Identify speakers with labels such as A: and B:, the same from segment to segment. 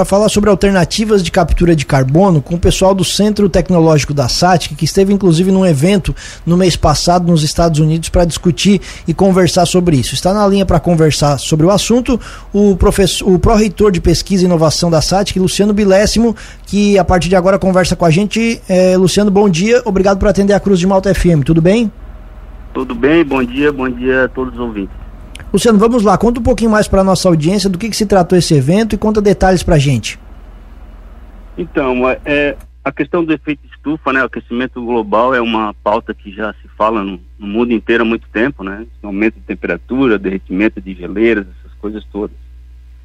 A: para falar sobre alternativas de captura de carbono com o pessoal do Centro Tecnológico da SATIC, que esteve inclusive num evento no mês passado nos Estados Unidos para discutir e conversar sobre isso. Está na linha para conversar sobre o assunto o professor, o pró-reitor de pesquisa e inovação da SATIC, Luciano Bilésimo, que a partir de agora conversa com a gente. É, Luciano, bom dia. Obrigado por atender a Cruz de Malta FM. Tudo bem?
B: Tudo bem, bom dia, bom dia a todos os ouvintes.
A: Luciano, vamos lá, conta um pouquinho mais para a nossa audiência do que, que se tratou esse evento e conta detalhes para a gente.
B: Então, é, é, a questão do efeito estufa, né, o aquecimento global é uma pauta que já se fala no, no mundo inteiro há muito tempo, né, aumento de temperatura, derretimento de geleiras, essas coisas todas.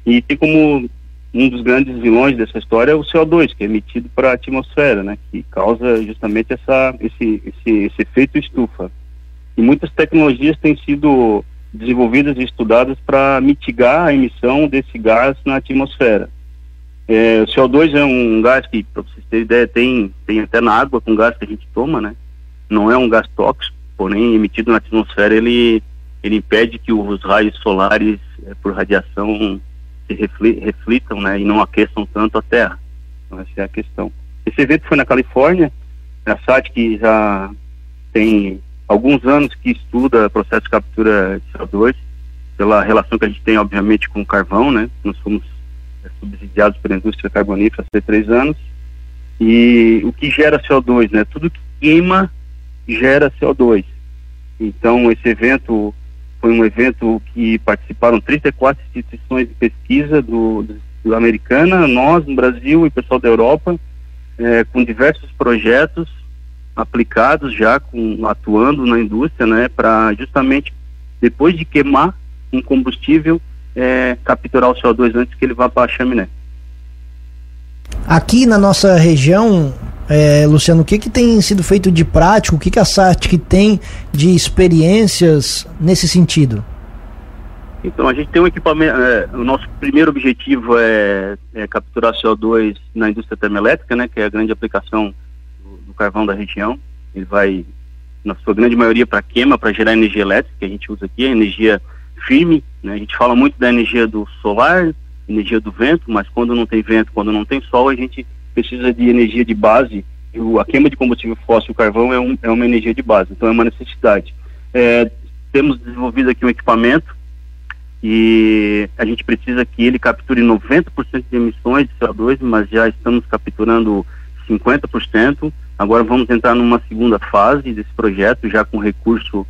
B: E tem como um dos grandes vilões dessa história é o CO2, que é emitido para a atmosfera, né, que causa justamente essa, esse, esse, esse efeito estufa. E muitas tecnologias têm sido desenvolvidas e estudadas para mitigar a emissão desse gás na atmosfera. É, o CO2 é um gás que, para vocês terem ideia, tem, tem até na água com gás que a gente toma, né? Não é um gás tóxico, porém emitido na atmosfera ele, ele impede que os raios solares é, por radiação se reflitam, né? E não aqueçam tanto a Terra. Então essa é a questão. Esse evento foi na Califórnia, a SAT que já tem alguns anos que estuda processo de captura de CO2, pela relação que a gente tem, obviamente, com o carvão, né? Nós fomos é, subsidiados pela indústria carbonífera há três anos. E o que gera CO2, né? Tudo que queima gera CO2. Então, esse evento foi um evento que participaram 34 instituições de pesquisa do, do, americana, nós no Brasil e pessoal da Europa, é, com diversos projetos aplicados já com, atuando na indústria, né, para justamente depois de queimar um combustível é, capturar o CO2 antes que ele vá para a chaminé.
A: Aqui na nossa região, é, Luciano, o que, que tem sido feito de prático? O que, que a SATIC tem de experiências nesse sentido?
B: Então, a gente tem um equipamento. É, o nosso primeiro objetivo é, é, capturar CO2 na indústria termoelétrica, né, que é a grande aplicação carvão da região. Ele vai, na sua grande maioria, para queima, para gerar energia elétrica, que a gente usa aqui, a energia firme. Né? A gente fala muito da energia do solar, energia do vento, mas quando não tem vento, quando não tem sol, a gente precisa de energia de base. E a queima de combustível fóssil, o carvão, é, um, é uma energia de base, então é uma necessidade. É, temos desenvolvido aqui um equipamento e a gente precisa que ele capture 90% de emissões de CO2, mas já estamos capturando 50%. Agora vamos entrar numa segunda fase desse projeto, já com recurso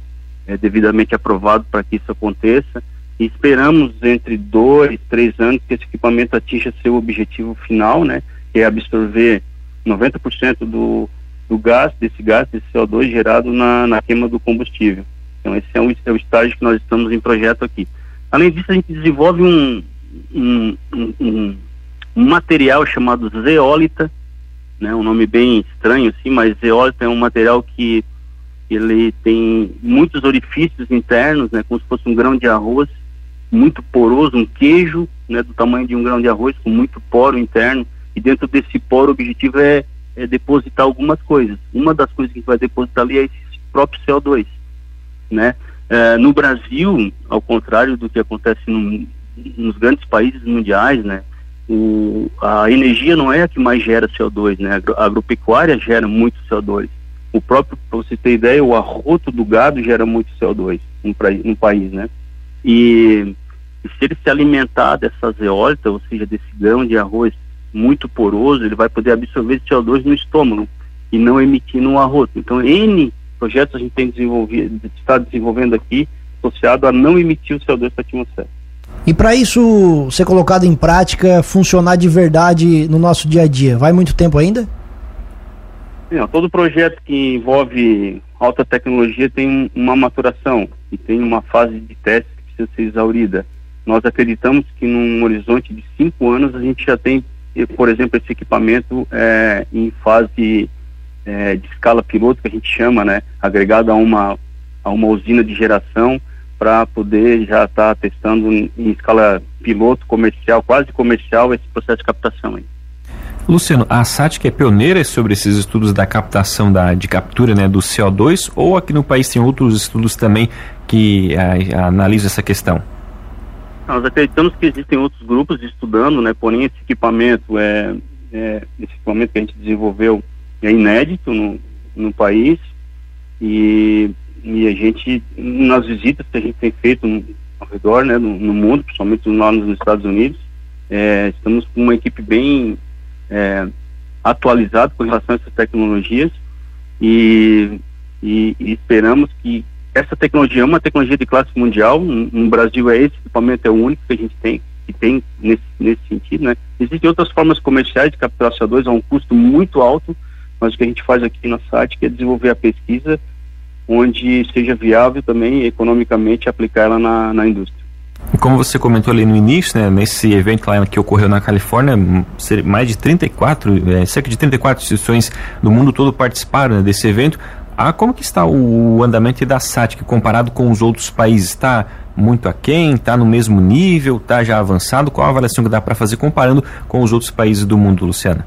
B: é, devidamente aprovado para que isso aconteça. E esperamos entre dois, três anos que esse equipamento atinja seu objetivo final, né? Que é absorver 90% do, do gás, desse gás, desse CO2 gerado na, na queima do combustível. Então esse é o, é o estágio que nós estamos em projeto aqui. Além disso, a gente desenvolve um, um, um, um material chamado zeólita, né? Um nome bem estranho assim, mas zeólito é um material que ele tem muitos orifícios internos, né? Como se fosse um grão de arroz muito poroso, um queijo, né? Do tamanho de um grão de arroz com muito poro interno e dentro desse poro o objetivo é, é depositar algumas coisas. Uma das coisas que vai depositar ali é esse próprio CO2, né? É, no Brasil, ao contrário do que acontece no, nos grandes países mundiais, né? O, a energia não é a que mais gera CO2, né? A agropecuária gera muito CO2. O próprio, para você ter ideia, o arroto do gado gera muito CO2 no, no país, né? E, e, se ele se alimentar dessa zeólita, ou seja, desse grão de arroz muito poroso, ele vai poder absorver CO2 no estômago e não emitir no arroto. Então, N projetos a gente tem desenvolvido, está desenvolvendo aqui, associado a não emitir o CO2 para a atmosfera.
A: E para isso ser colocado em prática, funcionar de verdade no nosso dia a dia, vai muito tempo ainda?
B: Não, todo projeto que envolve alta tecnologia tem uma maturação e tem uma fase de teste que precisa ser exaurida. Nós acreditamos que num horizonte de cinco anos a gente já tem, por exemplo, esse equipamento é, em fase é, de escala piloto que a gente chama, né, agregado a uma a uma usina de geração para poder já estar tá testando em escala piloto comercial, quase comercial, esse processo de captação aí.
C: Luciano, a SATIC é pioneira sobre esses estudos da captação da, de captura né, do CO2 ou aqui no país tem outros estudos também que a, a, analisam essa questão?
B: Nós acreditamos que existem outros grupos estudando, né? Porém, esse equipamento é, é esse equipamento que a gente desenvolveu é inédito no, no país e, e a gente nas visitas que a gente tem feito no, ao redor, né, no, no mundo, principalmente lá nos Estados Unidos, é, estamos com uma equipe bem é, atualizada com relação a essas tecnologias e, e, e esperamos que essa tecnologia é uma tecnologia de classe mundial. No Brasil é esse equipamento é o único que a gente tem que tem nesse, nesse sentido, né? Existem outras formas comerciais de capturar CO2 a um custo muito alto, mas o que a gente faz aqui na SAT é desenvolver a pesquisa onde seja viável também economicamente aplicar ela na, na indústria.
C: E como você comentou ali no início, né, nesse evento lá que ocorreu na Califórnia, mais de 34, é, cerca de 34 instituições do mundo todo participaram né, desse evento. Ah, como que está o andamento da SATIC comparado com os outros países? Está muito aquém? Está no mesmo nível? Está já avançado? Qual a avaliação que dá para fazer comparando com os outros países do mundo, Luciana?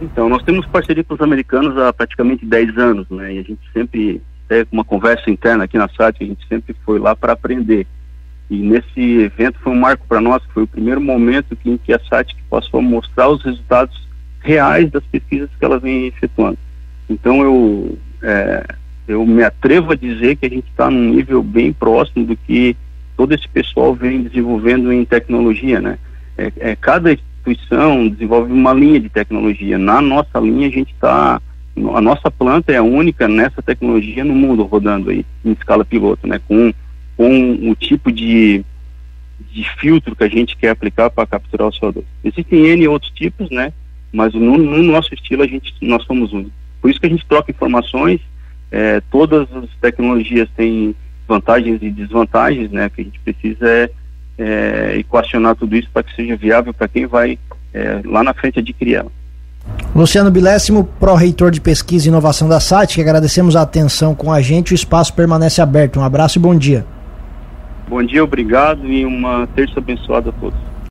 B: Então, nós temos parceria com os americanos há praticamente 10 anos, né? E a gente sempre, é uma conversa interna aqui na SATIC, a gente sempre foi lá para aprender. E nesse evento foi um marco para nós, foi o primeiro momento em que a SATIC passou a mostrar os resultados reais das pesquisas que ela vem efetuando. Então, eu é, eu me atrevo a dizer que a gente está num nível bem próximo do que todo esse pessoal vem desenvolvendo em tecnologia, né? É, é, cada instituição desenvolve uma linha de tecnologia. Na nossa linha a gente está, a nossa planta é a única nessa tecnologia no mundo rodando aí em escala piloto, né? Com, com o tipo de, de filtro que a gente quer aplicar para capturar o CO2. Existem N outros tipos, né? Mas no, no nosso estilo a gente, nós somos únicos. Por isso que a gente troca informações, é, todas as tecnologias têm vantagens e desvantagens, né? Que a gente precisa é, é equacionar tudo isso para que seja viável para quem vai é, lá na frente adquirir ela.
A: Luciano Bilésimo, pró-reitor de pesquisa e inovação da SAT, que agradecemos a atenção com a gente, o espaço permanece aberto. Um abraço e bom dia.
B: Bom dia, obrigado e uma terça abençoada a todos.